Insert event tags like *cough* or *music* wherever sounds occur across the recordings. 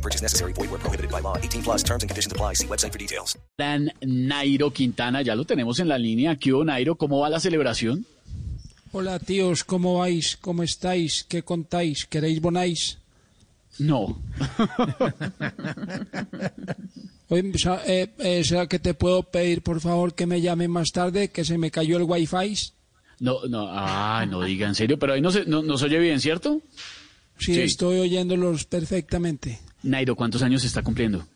No purchase necessary. Void where prohibited by law. 18 plus terms and conditions apply. See website for details. Dan Nairo Quintana, ya lo tenemos en la línea. ¿Qué hubo, Nairo? ¿Cómo va la celebración? Hola tíos, ¿cómo vais? ¿Cómo estáis? ¿Qué contáis? ¿Queréis bonáis? No. *laughs* Oye, eh, eh, ¿será que te puedo pedir por favor que me llame más tarde? Que se me cayó el wifi. No, no, ah, no diga en serio, pero ahí no se, no, no se oye bien, ¿cierto? Sí, Sí. estoy oyéndolos perfectamente. Nairo, ¿cuántos años está cumpliendo?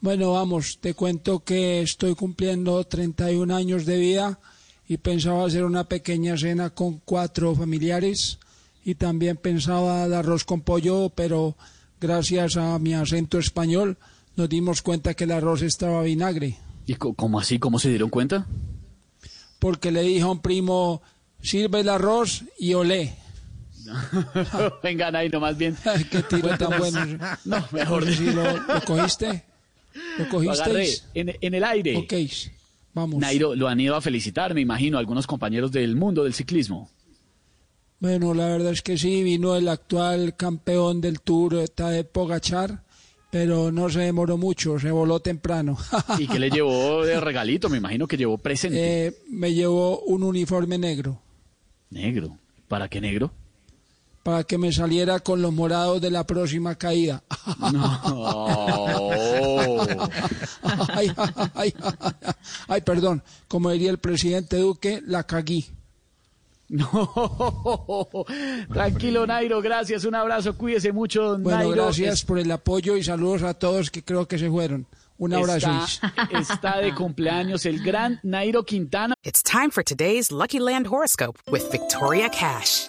Bueno, vamos, te cuento que estoy cumpliendo 31 años de vida y pensaba hacer una pequeña cena con cuatro familiares y también pensaba dar arroz con pollo, pero gracias a mi acento español nos dimos cuenta que el arroz estaba vinagre. ¿Y cómo así? ¿Cómo se dieron cuenta? porque le dije a un primo, sirve el arroz y olé. *laughs* Venga, Nairo, más bien. Ay, qué tiro tan bueno. No, mejor No si lo, lo cogiste. ¿Lo cogisteis? en, en el aire. Ok, vamos. Nairo, lo han ido a felicitar, me imagino, algunos compañeros del mundo del ciclismo. Bueno, la verdad es que sí, vino el actual campeón del Tour, Tadej Pogachar, pero no se demoró mucho, se voló temprano. ¿Y qué le llevó *laughs* de regalito? Me imagino que llevó presente. Eh, me llevó un uniforme negro Negro. ¿Para qué negro? Para que me saliera con los morados de la próxima caída. *laughs* No. ay, ay, ay, ay, ay, perdón, como diría el presidente Duque, la caguí. No. Tranquilo, Nairo, gracias. Un abrazo, cuídese mucho, don Bueno, Nairo. gracias por el apoyo y saludos a todos que creo que se fueron. Un abrazo. Está, está de cumpleaños el gran Nairo Quintana. It's time for today's Lucky Land horoscope with Victoria Cash.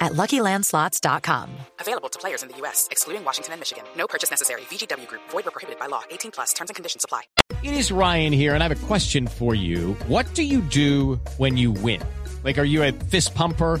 at luckylandslots.com. Available to players in the U.S., excluding Washington and Michigan. No purchase necessary. VGW Group, void were prohibited by law. 18 plus terms and conditions apply. It is Ryan here, and I have a question for you. What do you do when you win? Like, are you a fist pumper?